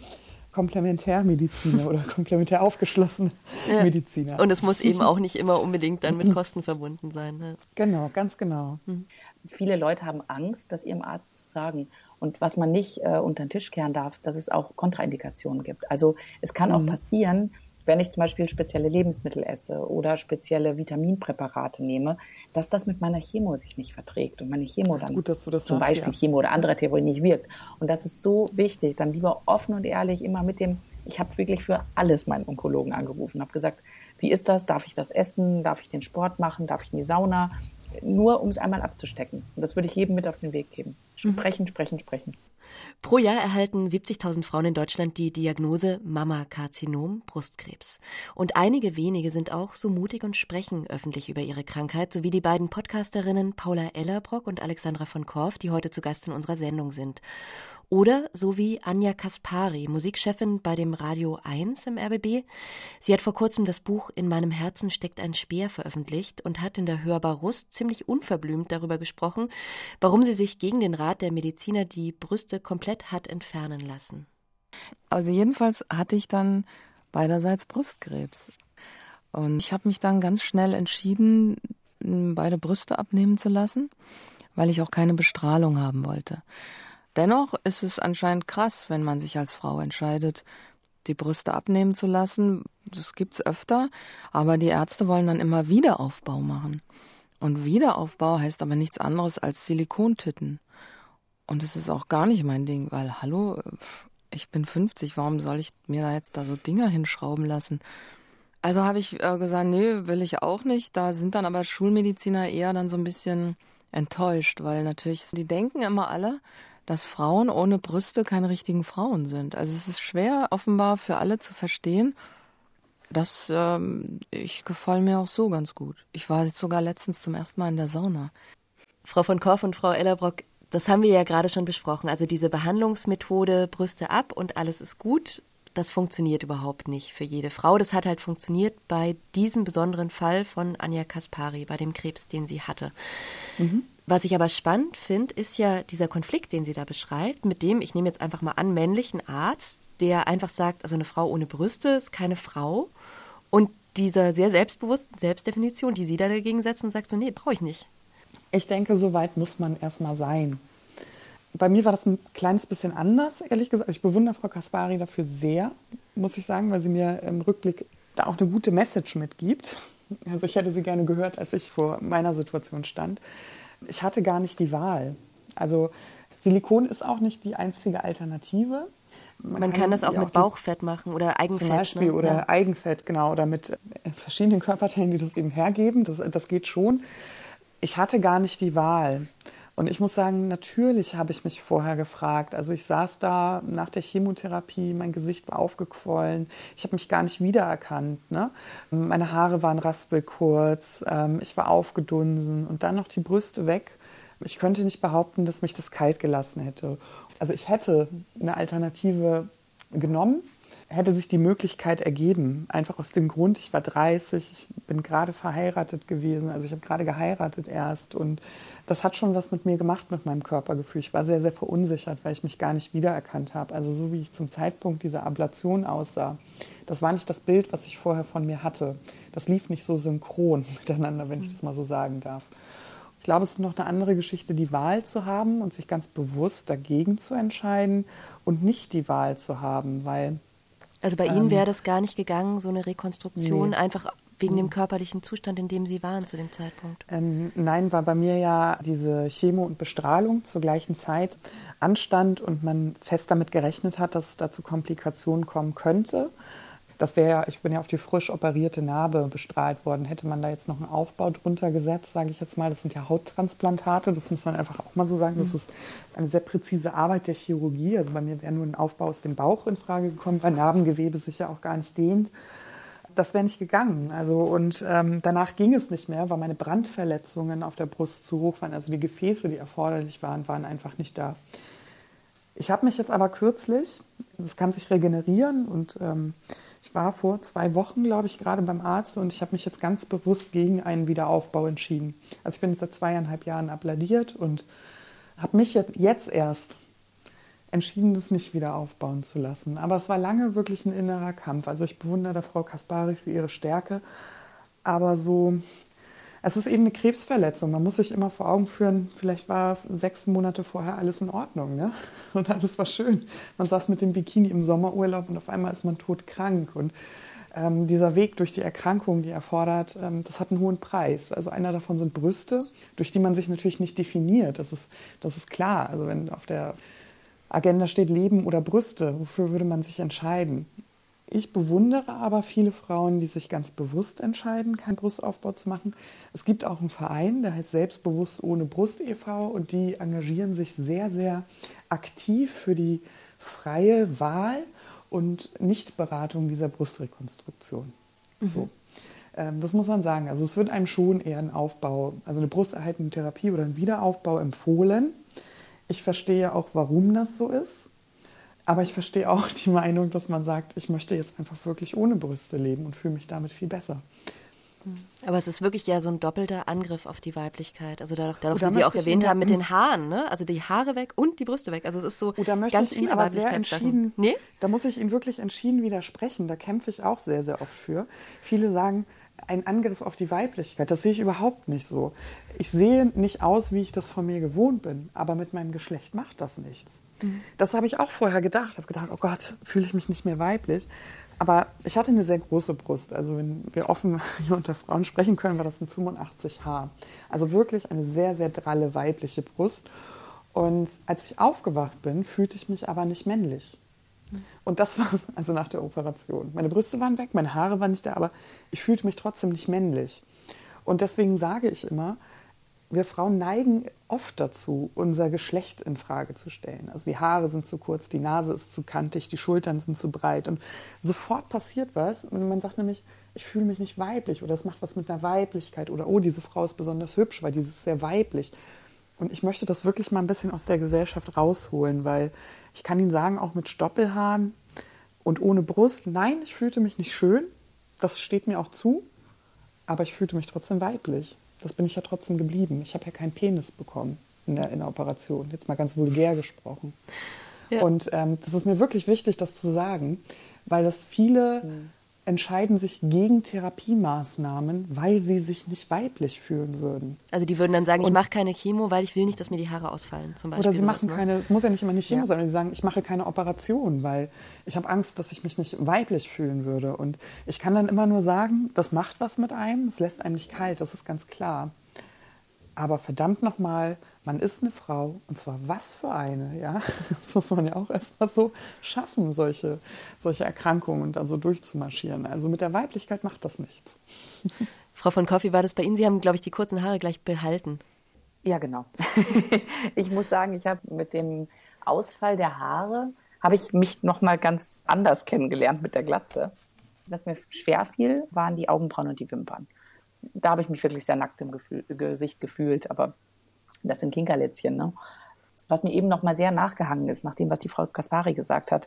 Komplementärmediziner oder komplementär aufgeschlossene ja. Mediziner. Und es muss eben auch nicht immer unbedingt dann mit Kosten verbunden sein. Ne? Genau, ganz genau. Mhm. Viele Leute haben Angst, das ihrem Arzt zu sagen. Und was man nicht äh, unter den Tisch kehren darf, dass es auch Kontraindikationen gibt. Also es kann mhm. auch passieren, wenn ich zum Beispiel spezielle Lebensmittel esse oder spezielle Vitaminpräparate nehme, dass das mit meiner Chemo sich nicht verträgt und meine Chemo dann Gut, zum sagst, Beispiel ja. Chemo oder andere Therapie nicht wirkt. Und das ist so wichtig, dann lieber offen und ehrlich immer mit dem, ich habe wirklich für alles meinen Onkologen angerufen, habe gesagt, wie ist das? Darf ich das essen? Darf ich den Sport machen? Darf ich in die Sauna? Nur um es einmal abzustecken. Und das würde ich jedem mit auf den Weg geben. Sprechen, mhm. sprechen, sprechen. Pro Jahr erhalten 70.000 Frauen in Deutschland die Diagnose Mammakarzinom, Brustkrebs. Und einige wenige sind auch so mutig und sprechen öffentlich über ihre Krankheit, sowie die beiden Podcasterinnen Paula Ellerbrock und Alexandra von Korff, die heute zu Gast in unserer Sendung sind. Oder so wie Anja Kaspari, Musikchefin bei dem Radio 1 im RBB. Sie hat vor kurzem das Buch In meinem Herzen steckt ein Speer veröffentlicht und hat in der Hörbar Rust ziemlich unverblümt darüber gesprochen, warum sie sich gegen den Rat der Mediziner die Brüste komplett hat entfernen lassen. Also jedenfalls hatte ich dann beiderseits Brustkrebs. Und ich habe mich dann ganz schnell entschieden, beide Brüste abnehmen zu lassen, weil ich auch keine Bestrahlung haben wollte. Dennoch ist es anscheinend krass, wenn man sich als Frau entscheidet, die Brüste abnehmen zu lassen. Das gibt's öfter, aber die Ärzte wollen dann immer Wiederaufbau machen. Und Wiederaufbau heißt aber nichts anderes als Silikontitten. Und es ist auch gar nicht mein Ding, weil, hallo, ich bin 50, warum soll ich mir da jetzt da so Dinger hinschrauben lassen? Also habe ich äh, gesagt, nee, will ich auch nicht. Da sind dann aber Schulmediziner eher dann so ein bisschen enttäuscht, weil natürlich, die denken immer alle, dass Frauen ohne Brüste keine richtigen Frauen sind. Also es ist schwer offenbar für alle zu verstehen. dass ähm, ich gefalle mir auch so ganz gut. Ich war jetzt sogar letztens zum ersten Mal in der Sauna. Frau von Korff und Frau Ellerbrock, das haben wir ja gerade schon besprochen. Also diese Behandlungsmethode Brüste ab und alles ist gut, das funktioniert überhaupt nicht für jede Frau. Das hat halt funktioniert bei diesem besonderen Fall von Anja Kaspari, bei dem Krebs, den sie hatte. Mhm. Was ich aber spannend finde, ist ja dieser Konflikt, den sie da beschreibt, mit dem, ich nehme jetzt einfach mal an, männlichen Arzt, der einfach sagt, also eine Frau ohne Brüste ist keine Frau. Und dieser sehr selbstbewussten Selbstdefinition, die sie da dagegen setzt und sagt so, nee, brauche ich nicht. Ich denke, so weit muss man erstmal sein. Bei mir war das ein kleines bisschen anders, ehrlich gesagt. Ich bewundere Frau Kaspari dafür sehr, muss ich sagen, weil sie mir im Rückblick da auch eine gute Message mitgibt. Also ich hätte sie gerne gehört, als ich vor meiner Situation stand. Ich hatte gar nicht die Wahl. Also Silikon ist auch nicht die einzige Alternative. Man, Man kann, kann, das auch mit Bauchfett machen oder Eigenfett. Zum Beispiel ne? oder ja. Eigenfett, genau, oder mit verschiedenen Körperteilen, die das eben hergeben. Das, das geht schon. Ich hatte gar nicht die Wahl. Und ich muss sagen, natürlich habe ich mich vorher gefragt. Also ich saß da nach der Chemotherapie, mein Gesicht war aufgequollen, ich habe mich gar nicht wiedererkannt. Ne? Meine Haare waren raspelkurz, ähm, ich war aufgedunsen und dann noch die Brüste weg. Ich könnte nicht behaupten, dass mich das kalt gelassen hätte. Also ich hätte eine Alternative genommen, hätte sich die Möglichkeit ergeben. Einfach aus dem Grund, ich war 30, ich bin gerade verheiratet gewesen, also ich habe gerade geheiratet erst und das hat schon was mit mir gemacht, mit meinem Körpergefühl. Ich war sehr, sehr verunsichert, weil ich mich gar nicht wiedererkannt habe. Also so wie ich zum Zeitpunkt dieser Ablation aussah, das war nicht das Bild, was ich vorher von mir hatte. Das lief nicht so synchron miteinander, wenn ich das mal so sagen darf. Ich glaube, es ist noch eine andere Geschichte, die Wahl zu haben und sich ganz bewusst dagegen zu entscheiden und nicht die Wahl zu haben, weil also bei Ihnen ähm, wäre das gar nicht gegangen, so eine Rekonstruktion, nee. einfach wegen dem körperlichen Zustand, in dem Sie waren zu dem Zeitpunkt? Ähm, nein, war bei mir ja diese Chemo und Bestrahlung zur gleichen Zeit anstand und man fest damit gerechnet hat, dass es da zu Komplikationen kommen könnte. Das wäre ja, ich bin ja auf die frisch operierte Narbe bestrahlt worden. Hätte man da jetzt noch einen Aufbau drunter gesetzt, sage ich jetzt mal, das sind ja Hauttransplantate, das muss man einfach auch mal so sagen. Das mhm. ist eine sehr präzise Arbeit der Chirurgie. Also bei mir wäre nur ein Aufbau aus dem Bauch in Frage gekommen, weil Narbengewebe sich ja auch gar nicht dehnt das wäre nicht gegangen. Also und ähm, danach ging es nicht mehr, weil meine Brandverletzungen auf der Brust zu hoch waren. Also die Gefäße, die erforderlich waren, waren einfach nicht da. Ich habe mich jetzt aber kürzlich, das kann sich regenerieren und ähm, ich war vor zwei Wochen, glaube ich, gerade beim Arzt und ich habe mich jetzt ganz bewusst gegen einen Wiederaufbau entschieden. Also ich bin jetzt seit zweieinhalb Jahren abladiert und habe mich jetzt erst entschieden, das nicht wieder aufbauen zu lassen. Aber es war lange wirklich ein innerer Kampf. Also ich bewundere der Frau Kaspari für ihre Stärke. Aber so, es ist eben eine Krebsverletzung. Man muss sich immer vor Augen führen, vielleicht war sechs Monate vorher alles in Ordnung. Ne? Und alles war schön. Man saß mit dem Bikini im Sommerurlaub und auf einmal ist man todkrank. Und ähm, dieser Weg durch die Erkrankung, die erfordert, ähm, das hat einen hohen Preis. Also einer davon sind Brüste, durch die man sich natürlich nicht definiert. Das ist, das ist klar. Also wenn auf der Agenda steht Leben oder Brüste. Wofür würde man sich entscheiden? Ich bewundere aber viele Frauen, die sich ganz bewusst entscheiden, keinen Brustaufbau zu machen. Es gibt auch einen Verein, der heißt Selbstbewusst ohne Brust e.V. und die engagieren sich sehr, sehr aktiv für die freie Wahl und Nichtberatung dieser Brustrekonstruktion. Mhm. So. Ähm, das muss man sagen. Also es wird einem schon eher ein Aufbau, also eine brusterhaltende Therapie oder ein Wiederaufbau empfohlen. Ich verstehe auch, warum das so ist. Aber ich verstehe auch die Meinung, dass man sagt, ich möchte jetzt einfach wirklich ohne Brüste leben und fühle mich damit viel besser. Hm. Aber es ist wirklich ja so ein doppelter Angriff auf die Weiblichkeit. Also darauf, darauf wie Sie auch erwähnt haben, mit den Haaren, ne? Also die Haare weg und die Brüste weg. Also es ist so Oder möchte ganz ich Ihnen aber sehr entschieden, nee? da muss ich Ihnen wirklich entschieden widersprechen. Da kämpfe ich auch sehr, sehr oft für. Viele sagen, ein Angriff auf die Weiblichkeit. Das sehe ich überhaupt nicht so. Ich sehe nicht aus, wie ich das von mir gewohnt bin, aber mit meinem Geschlecht macht das nichts. Das habe ich auch vorher gedacht. Ich habe gedacht, oh Gott, fühle ich mich nicht mehr weiblich. Aber ich hatte eine sehr große Brust. Also wenn wir offen hier unter Frauen sprechen können, war das ein 85H. Also wirklich eine sehr, sehr dralle weibliche Brust. Und als ich aufgewacht bin, fühlte ich mich aber nicht männlich. Und das war also nach der Operation. Meine Brüste waren weg, meine Haare waren nicht da, aber ich fühlte mich trotzdem nicht männlich. Und deswegen sage ich immer, wir Frauen neigen oft dazu, unser Geschlecht in Frage zu stellen. Also die Haare sind zu kurz, die Nase ist zu kantig, die Schultern sind zu breit. Und sofort passiert was. Und man sagt nämlich, ich fühle mich nicht weiblich oder es macht was mit einer Weiblichkeit oder oh, diese Frau ist besonders hübsch, weil dieses ist sehr weiblich. Und ich möchte das wirklich mal ein bisschen aus der Gesellschaft rausholen, weil ich kann Ihnen sagen, auch mit Stoppelhaaren und ohne Brust, nein, ich fühlte mich nicht schön, das steht mir auch zu, aber ich fühlte mich trotzdem weiblich das bin ich ja trotzdem geblieben. Ich habe ja keinen Penis bekommen in der, in der Operation, jetzt mal ganz vulgär gesprochen. Ja. Und ähm, das ist mir wirklich wichtig, das zu sagen, weil das viele mhm entscheiden sich gegen Therapiemaßnahmen, weil sie sich nicht weiblich fühlen würden. Also die würden dann sagen, und ich mache keine Chemo, weil ich will nicht, dass mir die Haare ausfallen, zum Beispiel. Oder sie machen ne? keine, es muss ja nicht immer eine Chemo ja. sein, sie sagen, ich mache keine Operation, weil ich habe Angst, dass ich mich nicht weiblich fühlen würde. Und ich kann dann immer nur sagen, das macht was mit einem, es lässt einem nicht kalt, das ist ganz klar. Aber verdammt nochmal, man ist eine Frau und zwar was für eine, ja. Das muss man ja auch erstmal so schaffen, solche, solche Erkrankungen und dann so durchzumarschieren. Also mit der Weiblichkeit macht das nichts. Frau von Koffi, war das bei Ihnen? Sie haben, glaube ich, die kurzen Haare gleich behalten. Ja, genau. ich muss sagen, ich habe mit dem Ausfall der Haare, habe ich mich nochmal ganz anders kennengelernt mit der Glatze. Was mir schwer fiel, waren die Augenbrauen und die Wimpern da habe ich mich wirklich sehr nackt im Gefühl, Gesicht gefühlt, aber das sind Kinkerlätzchen. Ne? Was mir eben noch mal sehr nachgehangen ist, nach dem, was die Frau Kaspari gesagt hat,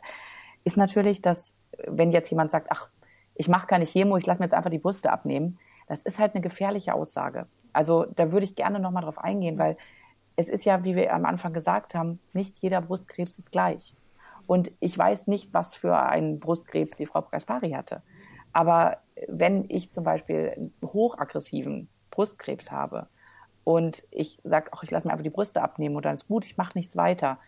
ist natürlich, dass wenn jetzt jemand sagt, ach, ich mache keine Chemo, ich lasse mir jetzt einfach die Brüste abnehmen, das ist halt eine gefährliche Aussage. Also da würde ich gerne noch mal drauf eingehen, weil es ist ja, wie wir am Anfang gesagt haben, nicht jeder Brustkrebs ist gleich. Und ich weiß nicht, was für einen Brustkrebs die Frau Kaspari hatte. Aber wenn ich zum Beispiel einen hochaggressiven Brustkrebs habe und ich sage, ach, ich lasse mir einfach die Brüste abnehmen und dann ist gut, ich mache nichts weiter,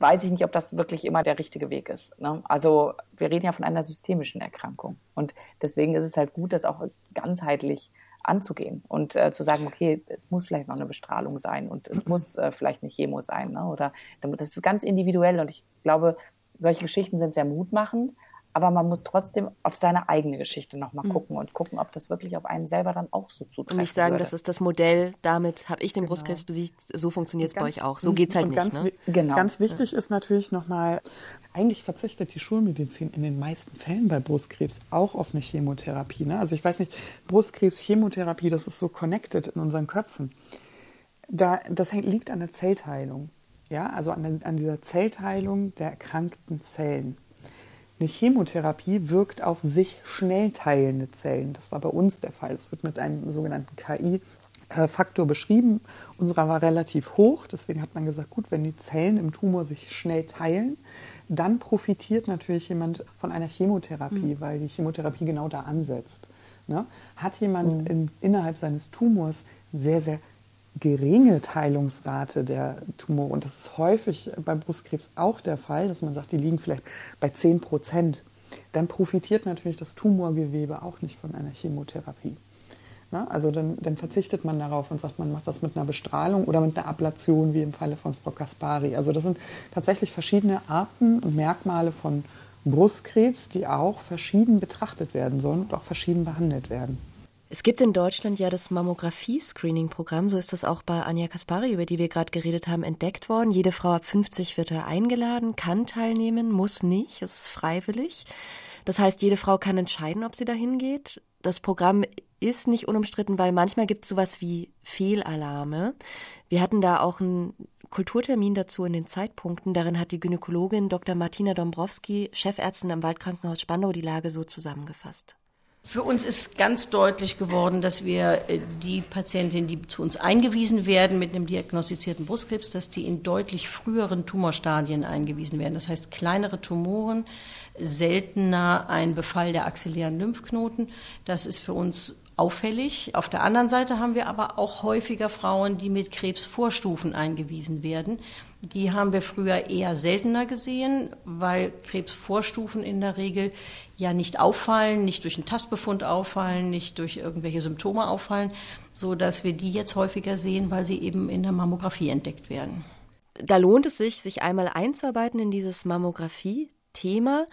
weiß ich nicht, ob das wirklich immer der richtige Weg ist. Ne? Also wir reden ja von einer systemischen Erkrankung. Und deswegen ist es halt gut, das auch ganzheitlich anzugehen und äh, zu sagen, okay, es muss vielleicht noch eine Bestrahlung sein und es muss äh, vielleicht eine Chemo sein. Ne? Oder das ist ganz individuell und ich glaube, solche Geschichten sind sehr mutmachend aber man muss trotzdem auf seine eigene Geschichte nochmal mhm. gucken und gucken, ob das wirklich auf einen selber dann auch so zutreffen Und nicht sagen, würde. das ist das Modell, damit habe ich den genau. Brustkrebs besiegt, so funktioniert es bei euch auch. So geht es halt nicht. Ganz, ne? genau. ganz wichtig ist natürlich nochmal, eigentlich verzichtet die Schulmedizin in den meisten Fällen bei Brustkrebs auch auf eine Chemotherapie. Ne? Also ich weiß nicht, Brustkrebs, Chemotherapie, das ist so connected in unseren Köpfen. Da, das hängt, liegt an der Zellteilung. Ja, also an, an dieser Zellteilung der erkrankten Zellen. Eine Chemotherapie wirkt auf sich schnell teilende Zellen. Das war bei uns der Fall. Es wird mit einem sogenannten KI-Faktor beschrieben. Unserer war relativ hoch. Deswegen hat man gesagt, gut, wenn die Zellen im Tumor sich schnell teilen, dann profitiert natürlich jemand von einer Chemotherapie, mhm. weil die Chemotherapie genau da ansetzt. Ne? Hat jemand mhm. in, innerhalb seines Tumors sehr, sehr geringe Teilungsrate der Tumore. Und das ist häufig beim Brustkrebs auch der Fall, dass man sagt, die liegen vielleicht bei 10 Prozent. Dann profitiert natürlich das Tumorgewebe auch nicht von einer Chemotherapie. Na, also dann, dann, verzichtet man darauf und sagt, man macht das mit einer Bestrahlung oder mit einer Ablation, wie im Falle von Frau Kaspari. Also das sind tatsächlich verschiedene Arten und Merkmale von Brustkrebs, die auch verschieden betrachtet werden sollen und auch verschieden behandelt werden. Es gibt in Deutschland ja das Mammographie-Screening-Programm, so ist das auch bei Anja Kaspari, über die wir gerade geredet haben, entdeckt worden. Jede Frau ab 50 wird da eingeladen, kann teilnehmen, muss nicht, es ist freiwillig. Das heißt, jede Frau kann entscheiden, ob sie dahin geht. Das Programm ist nicht unumstritten, weil manchmal gibt es sowas wie Fehlalarme. Wir hatten da auch einen Kulturtermin dazu in den Zeitpunkten. Darin hat die Gynäkologin Dr. Martina Dombrowski, Chefärztin am Waldkrankenhaus Spandau, die Lage so zusammengefasst. Für uns ist ganz deutlich geworden, dass wir äh, die Patientinnen, die zu uns eingewiesen werden mit einem diagnostizierten Brustkrebs, dass die in deutlich früheren Tumorstadien eingewiesen werden. Das heißt kleinere Tumoren, seltener ein Befall der axillären Lymphknoten. Das ist für uns auffällig. Auf der anderen Seite haben wir aber auch häufiger Frauen, die mit Krebsvorstufen eingewiesen werden. Die haben wir früher eher seltener gesehen, weil Krebsvorstufen in der Regel ja nicht auffallen, nicht durch einen Tastbefund auffallen, nicht durch irgendwelche Symptome auffallen, so dass wir die jetzt häufiger sehen, weil sie eben in der Mammographie entdeckt werden. Da lohnt es sich, sich einmal einzuarbeiten in dieses Mammographie-Thema,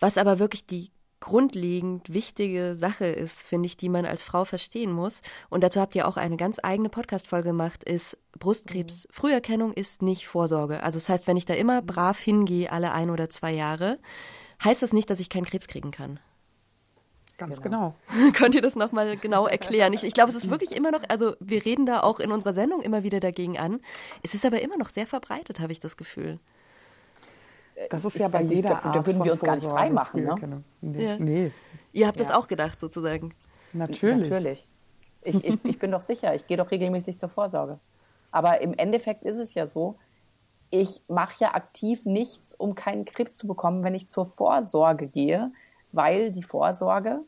was aber wirklich die grundlegend wichtige Sache ist, finde ich, die man als Frau verstehen muss. Und dazu habt ihr auch eine ganz eigene Podcast-Folge gemacht, ist Brustkrebs. Mhm. Früherkennung ist nicht Vorsorge. Also das heißt, wenn ich da immer brav hingehe, alle ein oder zwei Jahre, heißt das nicht, dass ich keinen Krebs kriegen kann. Ganz genau. genau. Könnt ihr das nochmal genau erklären? Ich, ich glaube, es ist wirklich immer noch, also wir reden da auch in unserer Sendung immer wieder dagegen an. Es ist aber immer noch sehr verbreitet, habe ich das Gefühl. Das ist ja bei ich, jeder Art Da würden wir uns gar nicht frei machen. Ne? Nee. Ja. nee. Ihr habt ja. das auch gedacht, sozusagen. Natürlich. Natürlich. Ich, ich, ich bin doch sicher, ich gehe doch regelmäßig zur Vorsorge. Aber im Endeffekt ist es ja so, ich mache ja aktiv nichts, um keinen Krebs zu bekommen, wenn ich zur Vorsorge gehe, weil die Vorsorge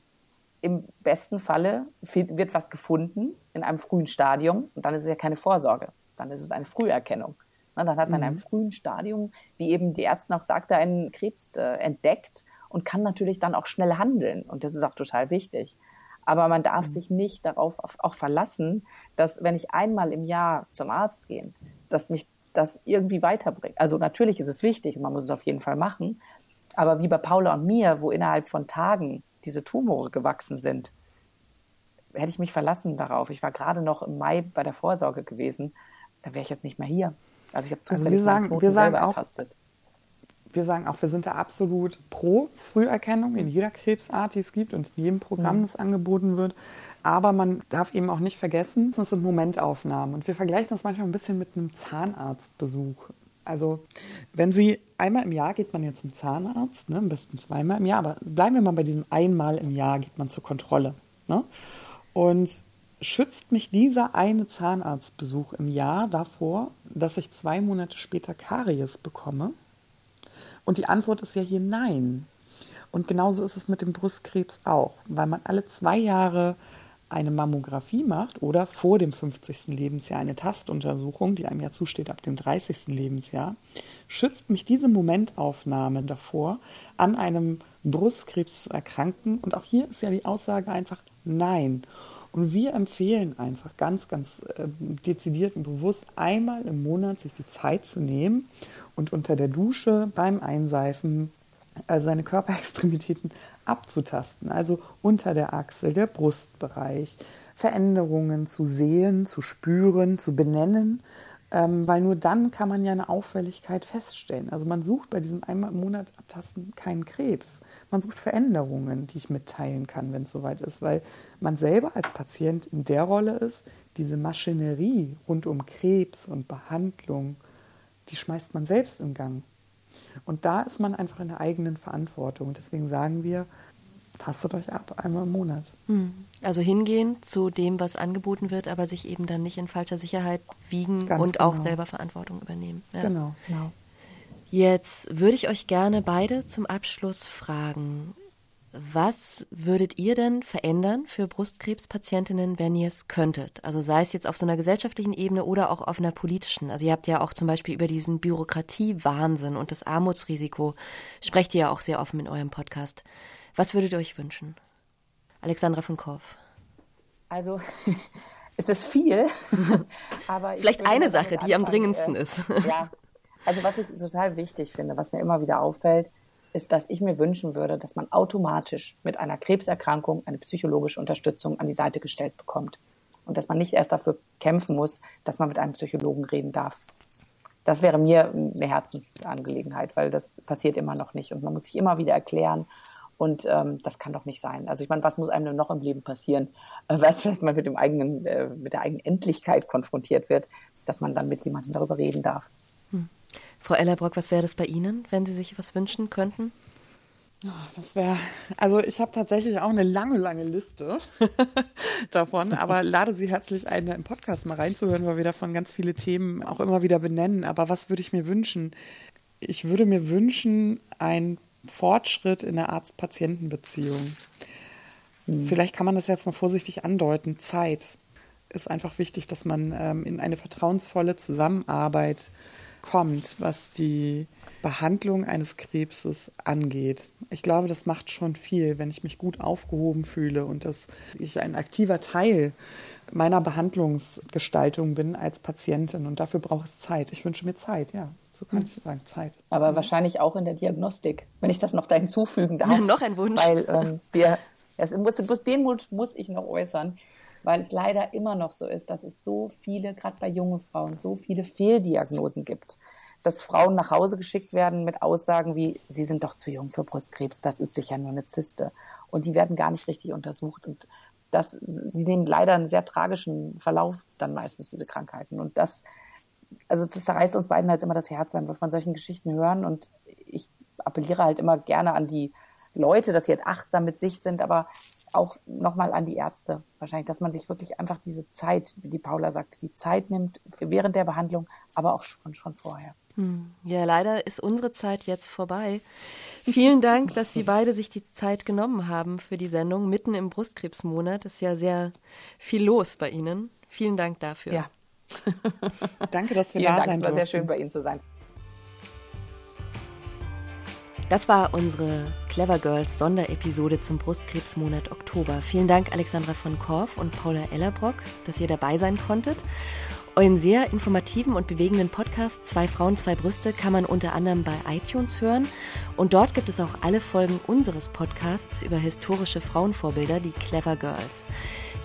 im besten Falle wird was gefunden in einem frühen Stadium und dann ist es ja keine Vorsorge, dann ist es eine Früherkennung. dann hat man mhm. in einem mhm. frühen Stadium, wie eben die Ärzte auch sagte, einen Krebs äh, entdeckt und kann natürlich dann auch schnell handeln und das ist auch total wichtig. Aber man darf mhm. sich nicht darauf auch verlassen, dass wenn ich einmal im Jahr zum Arzt gehe, dass mich das irgendwie weiterbringt. Also natürlich ist es wichtig und man muss es auf jeden Fall machen. Aber wie bei Paula und mir, wo innerhalb von Tagen diese Tumore gewachsen sind, hätte ich mich verlassen darauf. Ich war gerade noch im Mai bei der Vorsorge gewesen. Da wäre ich jetzt nicht mehr hier. Also ich habe zufällig also wir sagen, wir sagen auch, ertastet wir sagen auch, wir sind da absolut pro Früherkennung in jeder Krebsart, die es gibt und in jedem Programm, das angeboten wird. Aber man darf eben auch nicht vergessen, das sind Momentaufnahmen. Und wir vergleichen das manchmal ein bisschen mit einem Zahnarztbesuch. Also wenn Sie einmal im Jahr geht man jetzt zum Zahnarzt, ne, am besten zweimal im Jahr, aber bleiben wir mal bei diesem einmal im Jahr geht man zur Kontrolle. Ne? Und schützt mich dieser eine Zahnarztbesuch im Jahr davor, dass ich zwei Monate später Karies bekomme? Und die Antwort ist ja hier nein. Und genauso ist es mit dem Brustkrebs auch, weil man alle zwei Jahre eine Mammographie macht oder vor dem 50. Lebensjahr eine Tastuntersuchung, die einem ja zusteht ab dem 30. Lebensjahr, schützt mich diese Momentaufnahme davor, an einem Brustkrebs zu erkranken. Und auch hier ist ja die Aussage einfach nein. Und wir empfehlen einfach ganz, ganz äh, dezidiert und bewusst einmal im Monat sich die Zeit zu nehmen und unter der Dusche beim Einseifen also seine Körperextremitäten abzutasten, also unter der Achsel, der Brustbereich, Veränderungen zu sehen, zu spüren, zu benennen, ähm, weil nur dann kann man ja eine Auffälligkeit feststellen. Also man sucht bei diesem einmal im Monat Abtasten keinen Krebs. Man sucht Veränderungen, die ich mitteilen kann, wenn es soweit ist, weil man selber als Patient in der Rolle ist, diese Maschinerie rund um Krebs und Behandlung die schmeißt man selbst in Gang. Und da ist man einfach in der eigenen Verantwortung. Deswegen sagen wir, tastet euch ab, einmal im Monat. Hm. Also hingehen zu dem, was angeboten wird, aber sich eben dann nicht in falscher Sicherheit wiegen Ganz und genau. auch selber Verantwortung übernehmen. Ja. Genau. genau. Jetzt würde ich euch gerne beide zum Abschluss fragen. Was würdet ihr denn verändern für Brustkrebspatientinnen, wenn ihr es könntet? Also sei es jetzt auf so einer gesellschaftlichen Ebene oder auch auf einer politischen. Also ihr habt ja auch zum Beispiel über diesen Bürokratiewahnsinn und das Armutsrisiko sprecht ihr ja auch sehr offen in eurem Podcast. Was würdet ihr euch wünschen? Alexandra von Korff. Also es ist viel, aber vielleicht eine Sache, die am dringendsten äh, ist. Ja, also was ich total wichtig finde, was mir immer wieder auffällt, ist, dass ich mir wünschen würde, dass man automatisch mit einer Krebserkrankung eine psychologische Unterstützung an die Seite gestellt bekommt. Und dass man nicht erst dafür kämpfen muss, dass man mit einem Psychologen reden darf. Das wäre mir eine Herzensangelegenheit, weil das passiert immer noch nicht. Und man muss sich immer wieder erklären. Und ähm, das kann doch nicht sein. Also ich meine, was muss einem denn noch im Leben passieren, äh, was, dass man mit dem eigenen, äh, mit der eigenen Endlichkeit konfrontiert wird, dass man dann mit jemandem darüber reden darf. Frau Ellerbrock, was wäre das bei Ihnen, wenn Sie sich was wünschen könnten? Oh, das wäre, also ich habe tatsächlich auch eine lange, lange Liste davon, aber lade Sie herzlich ein, im Podcast mal reinzuhören, weil wir davon ganz viele Themen auch immer wieder benennen. Aber was würde ich mir wünschen? Ich würde mir wünschen, ein Fortschritt in der Arzt-Patienten-Beziehung. Mhm. Vielleicht kann man das ja mal vorsichtig andeuten. Zeit ist einfach wichtig, dass man ähm, in eine vertrauensvolle Zusammenarbeit kommt, was die Behandlung eines Krebses angeht. Ich glaube, das macht schon viel, wenn ich mich gut aufgehoben fühle und dass ich ein aktiver Teil meiner Behandlungsgestaltung bin als Patientin. Und dafür braucht es Zeit. Ich wünsche mir Zeit, ja. So kann ich sagen, Zeit. Aber mhm. wahrscheinlich auch in der Diagnostik, wenn ich das noch da hinzufügen darf. noch ein Wunsch. Weil ähm, wir, es muss, den Wunsch muss ich noch äußern, weil es leider immer noch so ist, dass es so viele, gerade bei jungen Frauen, so viele Fehldiagnosen gibt dass Frauen nach Hause geschickt werden mit Aussagen wie, sie sind doch zu jung für Brustkrebs, das ist sicher nur eine Zyste. Und die werden gar nicht richtig untersucht. Und das, sie nehmen leider einen sehr tragischen Verlauf dann meistens, diese Krankheiten. Und das, also das zerreißt uns beiden halt immer das Herz, wenn wir von solchen Geschichten hören. Und ich appelliere halt immer gerne an die Leute, dass sie halt achtsam mit sich sind, aber auch nochmal an die Ärzte wahrscheinlich, dass man sich wirklich einfach diese Zeit, wie die Paula sagte, die Zeit nimmt während der Behandlung, aber auch schon, schon vorher. Hm. Ja, leider ist unsere Zeit jetzt vorbei. Vielen Dank, dass Sie beide sich die Zeit genommen haben für die Sendung. Mitten im Brustkrebsmonat ist ja sehr viel los bei Ihnen. Vielen Dank dafür. Ja. Danke, dass wir Vielen da Dank, sein Es war sehr schön, bei Ihnen zu sein. Das war unsere Clever Girls Sonderepisode zum Brustkrebsmonat Oktober. Vielen Dank Alexandra von Korff und Paula Ellerbrock, dass ihr dabei sein konntet. Euren sehr informativen und bewegenden Podcast Zwei Frauen, zwei Brüste kann man unter anderem bei iTunes hören. Und dort gibt es auch alle Folgen unseres Podcasts über historische Frauenvorbilder, die Clever Girls.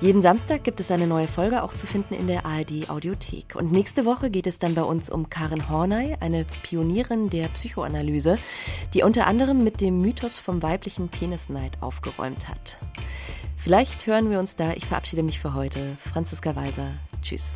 Jeden Samstag gibt es eine neue Folge auch zu finden in der ARD Audiothek. Und nächste Woche geht es dann bei uns um Karen Horney, eine Pionierin der Psychoanalyse, die unter anderem mit dem Mythos vom weiblichen Penisneid aufgeräumt hat. Vielleicht hören wir uns da. Ich verabschiede mich für heute. Franziska Weiser. Tschüss.